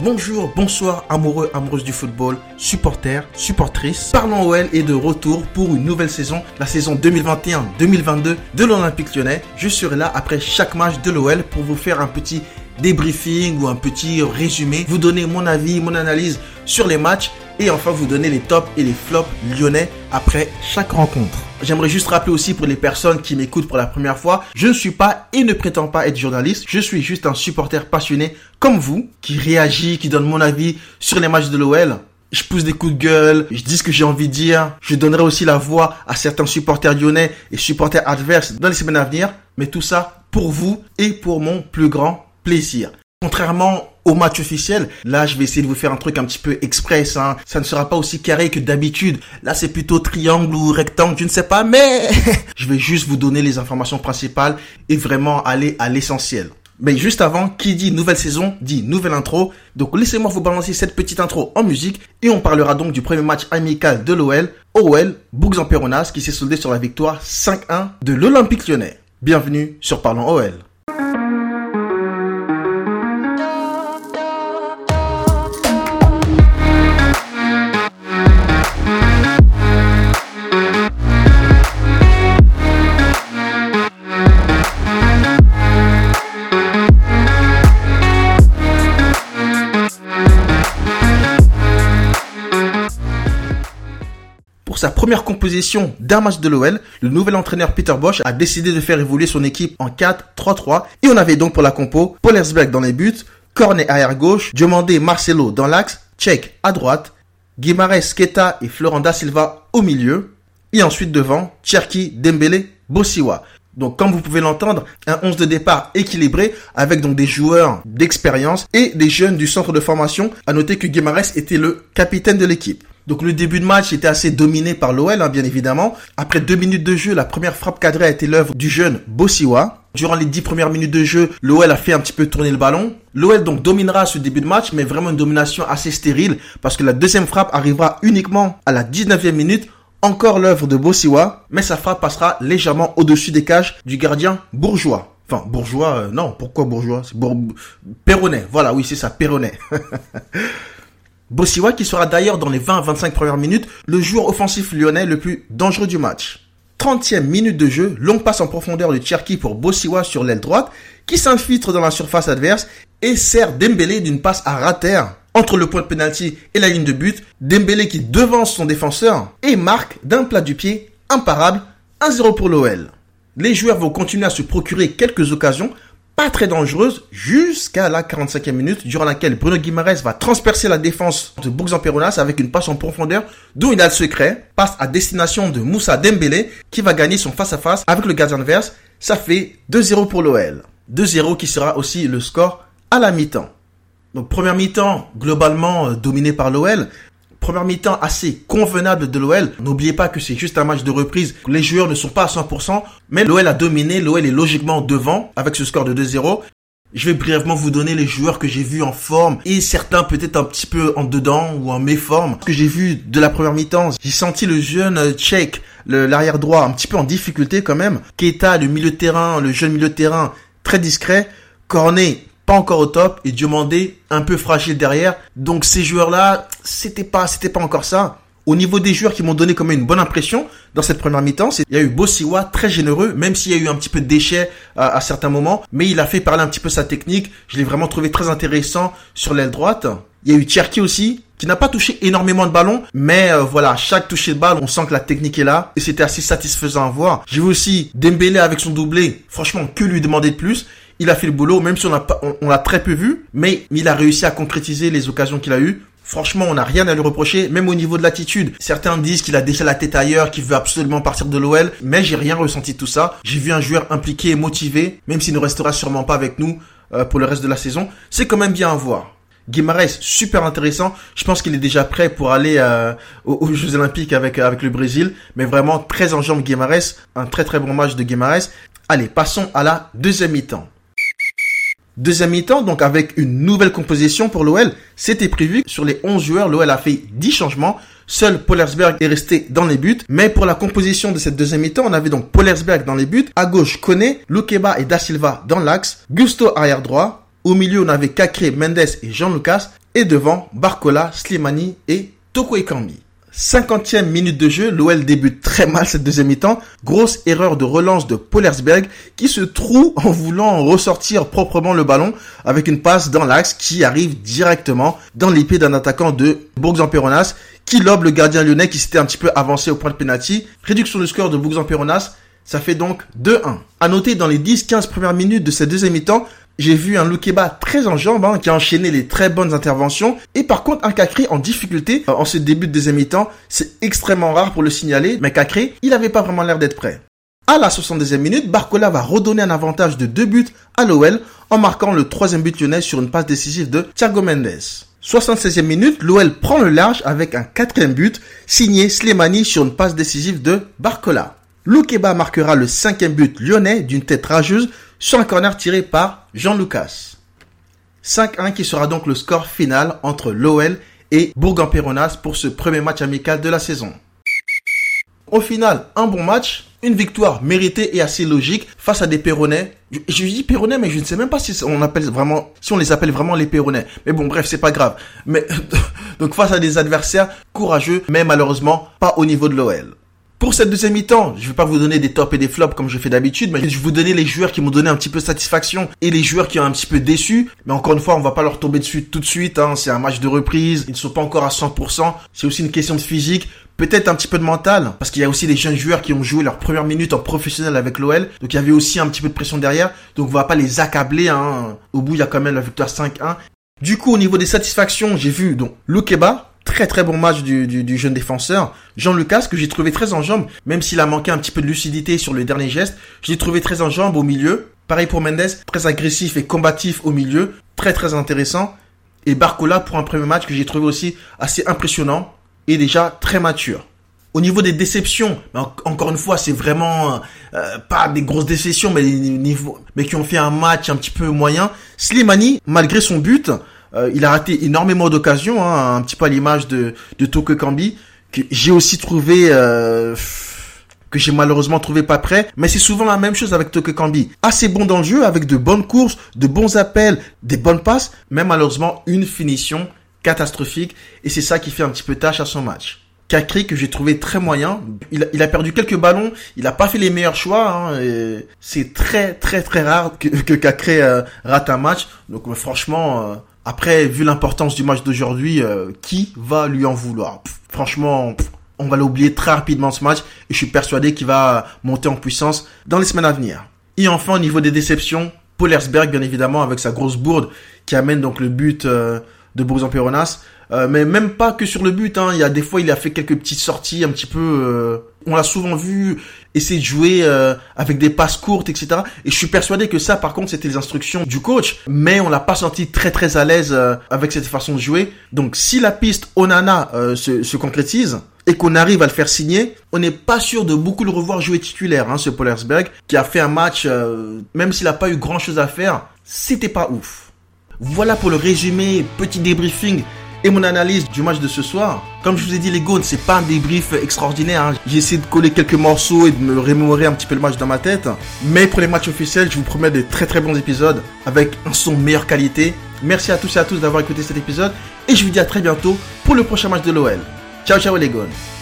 Bonjour, bonsoir, amoureux, amoureuses du football, supporters, supportrices. Parlons OL est de retour pour une nouvelle saison, la saison 2021-2022 de l'Olympique lyonnais. Je serai là après chaque match de l'OL pour vous faire un petit débriefing ou un petit résumé, vous donner mon avis, mon analyse sur les matchs et enfin vous donner les tops et les flops lyonnais après chaque rencontre. J'aimerais juste rappeler aussi pour les personnes qui m'écoutent pour la première fois, je ne suis pas et ne prétends pas être journaliste, je suis juste un supporter passionné comme vous, qui réagit, qui donne mon avis sur les matchs de l'OL. Je pousse des coups de gueule, je dis ce que j'ai envie de dire, je donnerai aussi la voix à certains supporters lyonnais et supporters adverses dans les semaines à venir, mais tout ça pour vous et pour mon plus grand plaisir. Contrairement au match officiel, là je vais essayer de vous faire un truc un petit peu express, hein. ça ne sera pas aussi carré que d'habitude, là c'est plutôt triangle ou rectangle, je ne sais pas, mais je vais juste vous donner les informations principales et vraiment aller à l'essentiel. Mais juste avant, qui dit nouvelle saison dit nouvelle intro. Donc laissez-moi vous balancer cette petite intro en musique et on parlera donc du premier match amical de l'OL, OL, Bourgs en Peronas qui s'est soldé sur la victoire 5-1 de l'Olympique lyonnais. Bienvenue sur Parlons OL. Sa première composition d'un match de l'OL, le nouvel entraîneur Peter Bosch a décidé de faire évoluer son équipe en 4-3-3 et on avait donc pour la compo Pollersberg dans les buts, Cornet arrière gauche, Diomandé Marcelo dans l'axe, Tchèque à droite, Guimarães, Keta et Florent da Silva au milieu et ensuite devant Cherki, Dembélé, Bossiwa. Donc comme vous pouvez l'entendre, un 11 de départ équilibré avec donc des joueurs d'expérience et des jeunes du centre de formation. À noter que Guimarães était le capitaine de l'équipe. Donc le début de match était assez dominé par l'OL, hein, bien évidemment. Après deux minutes de jeu, la première frappe cadrée a été l'œuvre du jeune Bossiwa. Durant les dix premières minutes de jeu, l'OL a fait un petit peu tourner le ballon. L'OL donc dominera ce début de match, mais vraiment une domination assez stérile, parce que la deuxième frappe arrivera uniquement à la 19e minute. Encore l'œuvre de Bossiwa, mais sa frappe passera légèrement au-dessus des cages du gardien bourgeois. Enfin, bourgeois, euh, non, pourquoi bourgeois? C'est Perronnet, voilà, oui, c'est ça, Perronnet. Bossiwa qui sera d'ailleurs dans les 20 25 premières minutes le joueur offensif lyonnais le plus dangereux du match. 30e minute de jeu, longue passe en profondeur de Cherki pour Bossiwa sur l'aile droite qui s'infiltre dans la surface adverse et sert Dembélé d'une passe à rater entre le point de penalty et la ligne de but. Dembélé qui devance son défenseur et marque d'un plat du pied imparable 1-0 pour l'OL. Les joueurs vont continuer à se procurer quelques occasions pas très dangereuse jusqu'à la 45e minute durant laquelle Bruno Guimaraes va transpercer la défense de Bourg en Peronas avec une passe en profondeur d'où il a le secret, passe à destination de Moussa Dembélé qui va gagner son face-à-face avec le gardien adverse. Ça fait 2-0 pour l'OL. 2-0 qui sera aussi le score à la mi-temps. Donc première mi-temps globalement euh, dominé par l'OL, Première mi-temps assez convenable de l'OL. N'oubliez pas que c'est juste un match de reprise. Les joueurs ne sont pas à 100%, mais l'OL a dominé. L'OL est logiquement devant avec ce score de 2-0. Je vais brièvement vous donner les joueurs que j'ai vus en forme et certains peut-être un petit peu en dedans ou en méforme. Ce que j'ai vu de la première mi-temps, j'ai senti le jeune Tchèque, l'arrière droit, un petit peu en difficulté quand même. Keita, le milieu de terrain, le jeune milieu de terrain, très discret. Cornet, pas encore au top et Diomandé un peu fragile derrière. Donc ces joueurs-là, c'était pas, c'était pas encore ça. Au niveau des joueurs qui m'ont donné quand même une bonne impression dans cette première mi-temps, il y a eu Bossiwa très généreux, même s'il y a eu un petit peu de déchets à, certains moments, mais il a fait parler un petit peu sa technique. Je l'ai vraiment trouvé très intéressant sur l'aile droite. Il y a eu Cherki aussi, qui n'a pas touché énormément de ballons, mais euh, voilà, chaque toucher de balle, on sent que la technique est là, et c'était assez satisfaisant à voir. J'ai vu aussi Dembélé avec son doublé, franchement, que lui demander de plus il a fait le boulot, même si on l'a on, l'a très peu vu, mais il a réussi à concrétiser les occasions qu'il a eues. Franchement, on n'a rien à lui reprocher, même au niveau de l'attitude. Certains disent qu'il a déjà la tête ailleurs, qu'il veut absolument partir de l'OL, mais j'ai rien ressenti de tout ça. J'ai vu un joueur impliqué et motivé, même s'il ne restera sûrement pas avec nous euh, pour le reste de la saison. C'est quand même bien à voir. Guimarães, super intéressant. Je pense qu'il est déjà prêt pour aller euh, aux, Jeux Olympiques avec avec le Brésil, mais vraiment très en jambes Guimarães, un très très bon match de Guimarães. Allez, passons à la deuxième mi-temps. Deuxième mi-temps, donc avec une nouvelle composition pour l'OL, c'était prévu. Sur les 11 joueurs, l'OL a fait 10 changements. Seul Pollersberg est resté dans les buts. Mais pour la composition de cette deuxième mi-temps, on avait donc Pollersberg dans les buts. À gauche, Kone, Lukeba et Da Silva dans l'axe. Gusto arrière droit. Au milieu, on avait Kakre, Mendes et Jean Lucas. et devant Barcola, Slimani et Toko Ekambi. 50e minute de jeu, l'OL débute très mal cette deuxième mi-temps. Grosse erreur de relance de Polersberg qui se trouve en voulant ressortir proprement le ballon avec une passe dans l'axe qui arrive directement dans l'épée d'un attaquant de Bourg-en-Péronas qui lobe le gardien lyonnais qui s'était un petit peu avancé au point de penalty. Réduction du score de Bourg-en-Péronas, ça fait donc 2-1. À noter dans les 10-15 premières minutes de cette deuxième mi-temps, j'ai vu un Loukeba très en jambes, hein, qui a enchaîné les très bonnes interventions. Et par contre, un Cacré en difficulté euh, en ce début de deuxième mi-temps. C'est extrêmement rare pour le signaler, mais Cacré, il avait pas vraiment l'air d'être prêt. À la 72e minute, Barcola va redonner un avantage de deux buts à l'OL en marquant le troisième but lyonnais sur une passe décisive de Thiago Mendes. 76e minute, l'OL prend le large avec un quatrième but signé Slimani sur une passe décisive de Barcola. Loukeba marquera le cinquième but lyonnais d'une tête rageuse sur un corner tiré par Jean Lucas. 5-1 qui sera donc le score final entre l'OL et Bourg-en-Péronas pour ce premier match amical de la saison. Au final, un bon match, une victoire méritée et assez logique face à des Péronnais. Je, dis Péronnais, mais je ne sais même pas si on les appelle vraiment les Péronnais. Mais bon, bref, c'est pas grave. Mais donc face à des adversaires courageux, mais malheureusement pas au niveau de l'OL. Pour cette deuxième mi-temps, je vais pas vous donner des tops et des flops comme je fais d'habitude, mais je vais vous donner les joueurs qui m'ont donné un petit peu satisfaction et les joueurs qui ont un petit peu déçu. Mais encore une fois, on va pas leur tomber dessus tout de suite. Hein. C'est un match de reprise, ils ne sont pas encore à 100%. C'est aussi une question de physique, peut-être un petit peu de mental, parce qu'il y a aussi des jeunes joueurs qui ont joué leur première minute en professionnel avec l'OL, donc il y avait aussi un petit peu de pression derrière. Donc on va pas les accabler. Hein. Au bout, il y a quand même la victoire 5-1. Du coup, au niveau des satisfactions, j'ai vu donc Loukeba, très très bon match du, du, jeune défenseur. Jean Lucas, que j'ai trouvé très en jambes, même s'il a manqué un petit peu de lucidité sur le dernier geste, je l'ai trouvé très en jambes au milieu. Pareil pour Mendes, très agressif et combatif au milieu, très très intéressant. Et Barcola pour un premier match que j'ai trouvé aussi assez impressionnant et déjà très mature. Au niveau des déceptions, encore une fois, c'est vraiment euh, pas des grosses déceptions, mais mais qui ont fait un match un petit peu moyen. Slimani, malgré son but, euh, il a raté énormément d'occasions, hein, un petit peu à l'image de, de Toko Kambi, que j'ai aussi trouvé... Euh, que j'ai malheureusement trouvé pas prêt, mais c'est souvent la même chose avec Toko Kambi. Assez bon dans le jeu, avec de bonnes courses, de bons appels, des bonnes passes, mais malheureusement une finition catastrophique, et c'est ça qui fait un petit peu tâche à son match. Kakri que j'ai trouvé très moyen. Il a, il a, perdu quelques ballons. Il a pas fait les meilleurs choix. Hein, c'est très très très rare que, que Kakri euh, rate un match. Donc franchement, après, vu l'importance du match d'aujourd'hui, euh, qui va lui en vouloir? Franchement, on va l'oublier très rapidement ce match et je suis persuadé qu'il va monter en puissance dans les semaines à venir. Et enfin, au niveau des déceptions, Polersberg, bien évidemment, avec sa grosse bourde qui amène donc le but euh, de Bourg-en-Péronas. Euh, mais même pas que sur le but, hein. il y a des fois il a fait quelques petites sorties un petit peu. on l'a souvent vu essayer de jouer euh, avec des passes courtes, etc. Et je suis persuadé que ça, par contre, c'était les instructions du coach, mais on l'a pas senti très très à l'aise euh, avec cette façon de jouer. Donc, si la piste Onana euh, se, se, concrétise et qu'on arrive à le faire signer, on n'est pas sûr de beaucoup le revoir jouer titulaire, hein, ce Polersberg, qui a fait un match, même s'il n'a pas eu grand chose à faire, c'était pas ouf. Voilà pour le résumé, petit débriefing et mon analyse du match de ce soir. Comme je vous ai dit, les Gones, c'est pas un débrief extraordinaire. Hein. J'ai essayé de coller quelques morceaux et de me remémorer un petit peu le match dans ma tête. Mais pour les matchs officiels, je vous promets de très très bons épisodes avec un son meilleure qualité. Merci à tous et à tous d'avoir écouté cet épisode et je vous dis à très bientôt pour le prochain match de l'OL. Ciao ciao les Gones.